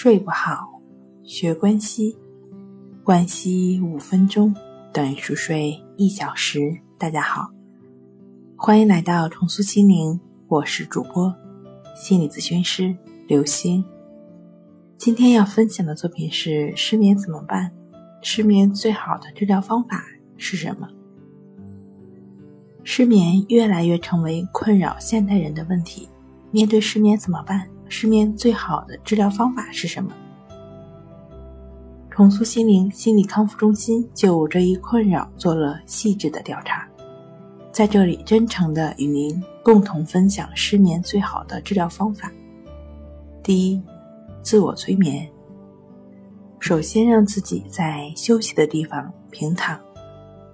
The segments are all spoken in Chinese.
睡不好，学关西，关西五分钟等于熟睡一小时。大家好，欢迎来到重塑心灵，我是主播心理咨询师刘星。今天要分享的作品是：失眠怎么办？失眠最好的治疗方法是什么？失眠越来越成为困扰现代人的问题，面对失眠怎么办？失眠最好的治疗方法是什么？重塑心灵心理康复中心就这一困扰做了细致的调查，在这里真诚的与您共同分享失眠最好的治疗方法。第一，自我催眠。首先让自己在休息的地方平躺，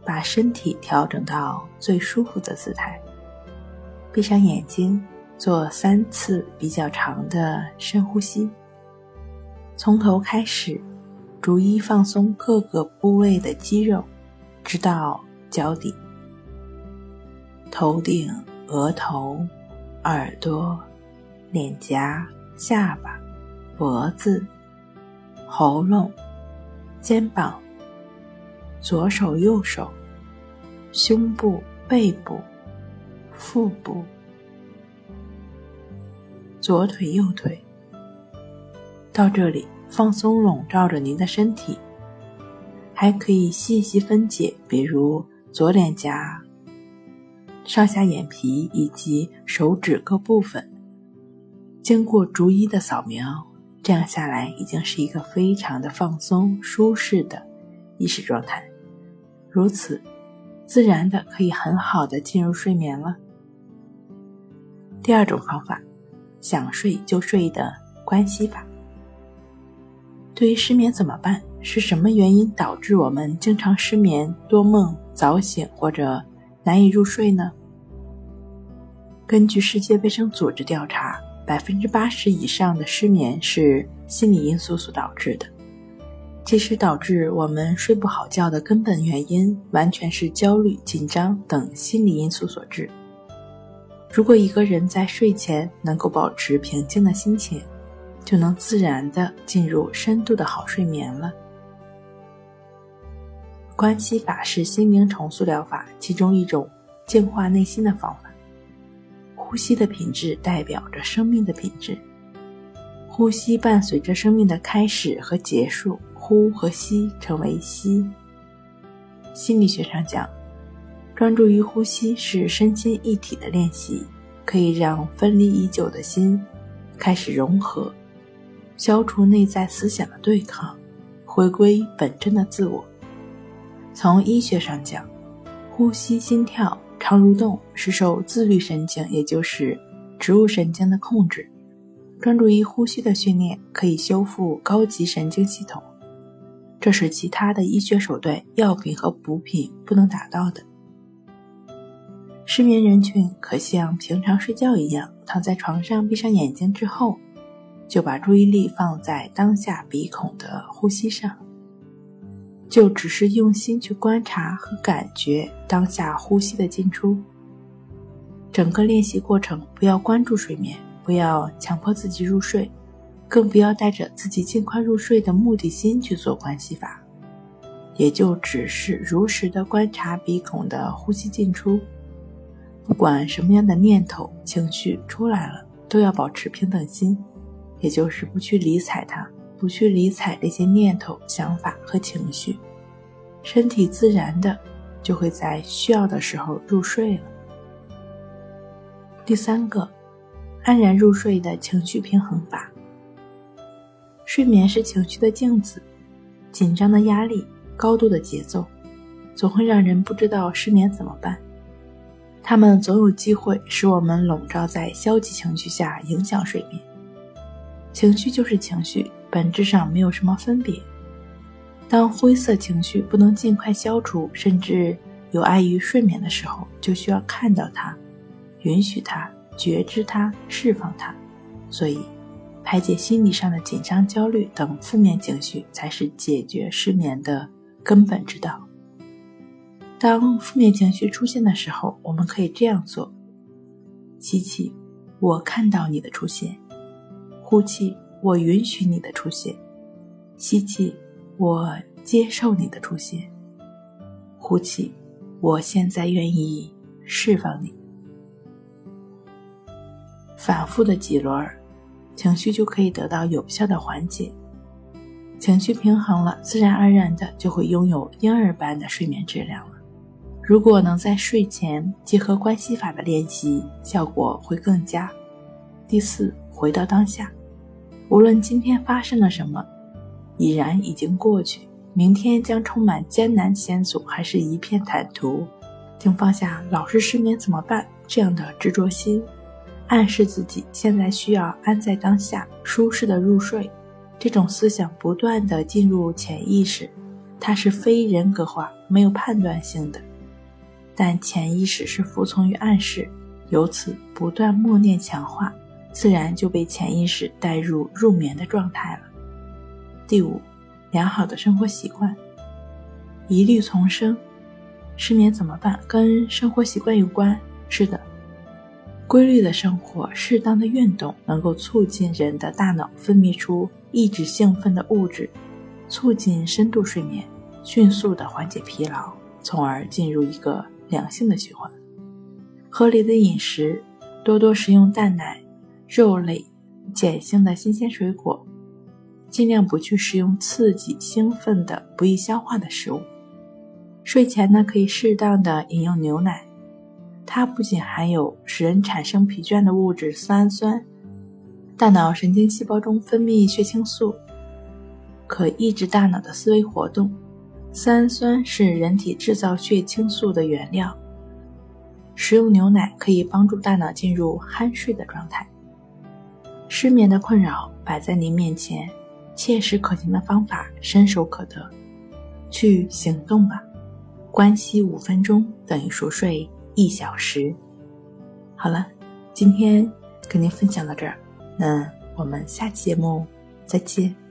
把身体调整到最舒服的姿态，闭上眼睛。做三次比较长的深呼吸，从头开始，逐一放松各个部位的肌肉，直到脚底、头顶、额头、耳朵、脸颊、下巴、脖子、喉咙、肩膀、左手、右手、胸部、背部、腹部。左腿、右腿，到这里放松笼罩着您的身体，还可以细细分解，比如左脸颊、上下眼皮以及手指各部分。经过逐一的扫描，这样下来已经是一个非常的放松、舒适的意识状态，如此自然的可以很好的进入睡眠了。第二种方法。想睡就睡的关系法。对于失眠怎么办？是什么原因导致我们经常失眠、多梦、早醒或者难以入睡呢？根据世界卫生组织调查，百分之八十以上的失眠是心理因素所导致的。其实，导致我们睡不好觉的根本原因，完全是焦虑、紧张等心理因素所致。如果一个人在睡前能够保持平静的心情，就能自然的进入深度的好睡眠了。关系法是心灵重塑疗法其中一种净化内心的方法。呼吸的品质代表着生命的品质，呼吸伴随着生命的开始和结束，呼和吸成为吸。心理学上讲。专注于呼吸是身心一体的练习，可以让分离已久的心开始融合，消除内在思想的对抗，回归本真的自我。从医学上讲，呼吸、心跳、肠蠕动是受自律神经，也就是植物神经的控制。专注于呼吸的训练可以修复高级神经系统，这是其他的医学手段、药品和补品不能达到的。失眠人群可像平常睡觉一样，躺在床上，闭上眼睛之后，就把注意力放在当下鼻孔的呼吸上，就只是用心去观察和感觉当下呼吸的进出。整个练习过程不要关注睡眠，不要强迫自己入睡，更不要带着自己尽快入睡的目的心去做关系法，也就只是如实的观察鼻孔的呼吸进出。不管什么样的念头、情绪出来了，都要保持平等心，也就是不去理睬它，不去理睬这些念头、想法和情绪，身体自然的就会在需要的时候入睡了。第三个，安然入睡的情绪平衡法。睡眠是情绪的镜子，紧张的压力、高度的节奏，总会让人不知道失眠怎么办。他们总有机会使我们笼罩在消极情绪下，影响睡眠。情绪就是情绪，本质上没有什么分别。当灰色情绪不能尽快消除，甚至有碍于睡眠的时候，就需要看到它，允许它，觉知它，释放它。所以，排解心理上的紧张、焦虑等负面情绪，才是解决失眠的根本之道。当负面情绪出现的时候，我们可以这样做：吸气，我看到你的出现；呼气，我允许你的出现；吸气，我接受你的出现；呼气，我现在愿意释放你。反复的几轮，情绪就可以得到有效的缓解。情绪平衡了，自然而然的就会拥有婴儿般的睡眠质量了。如果能在睡前结合关系法的练习，效果会更佳。第四，回到当下，无论今天发生了什么，已然已经过去，明天将充满艰难险阻，还是一片坦途，请放下老是失眠怎么办这样的执着心，暗示自己现在需要安在当下，舒适的入睡。这种思想不断的进入潜意识，它是非人格化、没有判断性的，但潜意识是服从于暗示，由此不断默念强化，自然就被潜意识带入入眠的状态了。第五，良好的生活习惯，疑虑丛生。失眠怎么办？跟生活习惯有关。是的。规律的生活，适当的运动，能够促进人的大脑分泌出抑制兴奋的物质，促进深度睡眠，迅速的缓解疲劳，从而进入一个良性的循环。合理的饮食，多多食用蛋奶、肉类、碱性的新鲜水果，尽量不去食用刺激、兴奋的、不易消化的食物。睡前呢，可以适当的饮用牛奶。它不仅含有使人产生疲倦的物质色氨酸，大脑神经细胞中分泌血清素，可抑制大脑的思维活动。色氨酸是人体制造血清素的原料。食用牛奶可以帮助大脑进入酣睡的状态。失眠的困扰摆在您面前，切实可行的方法伸手可得，去行动吧。关息五分钟等于熟睡。一小时，好了，今天跟您分享到这儿，那我们下期节目再见。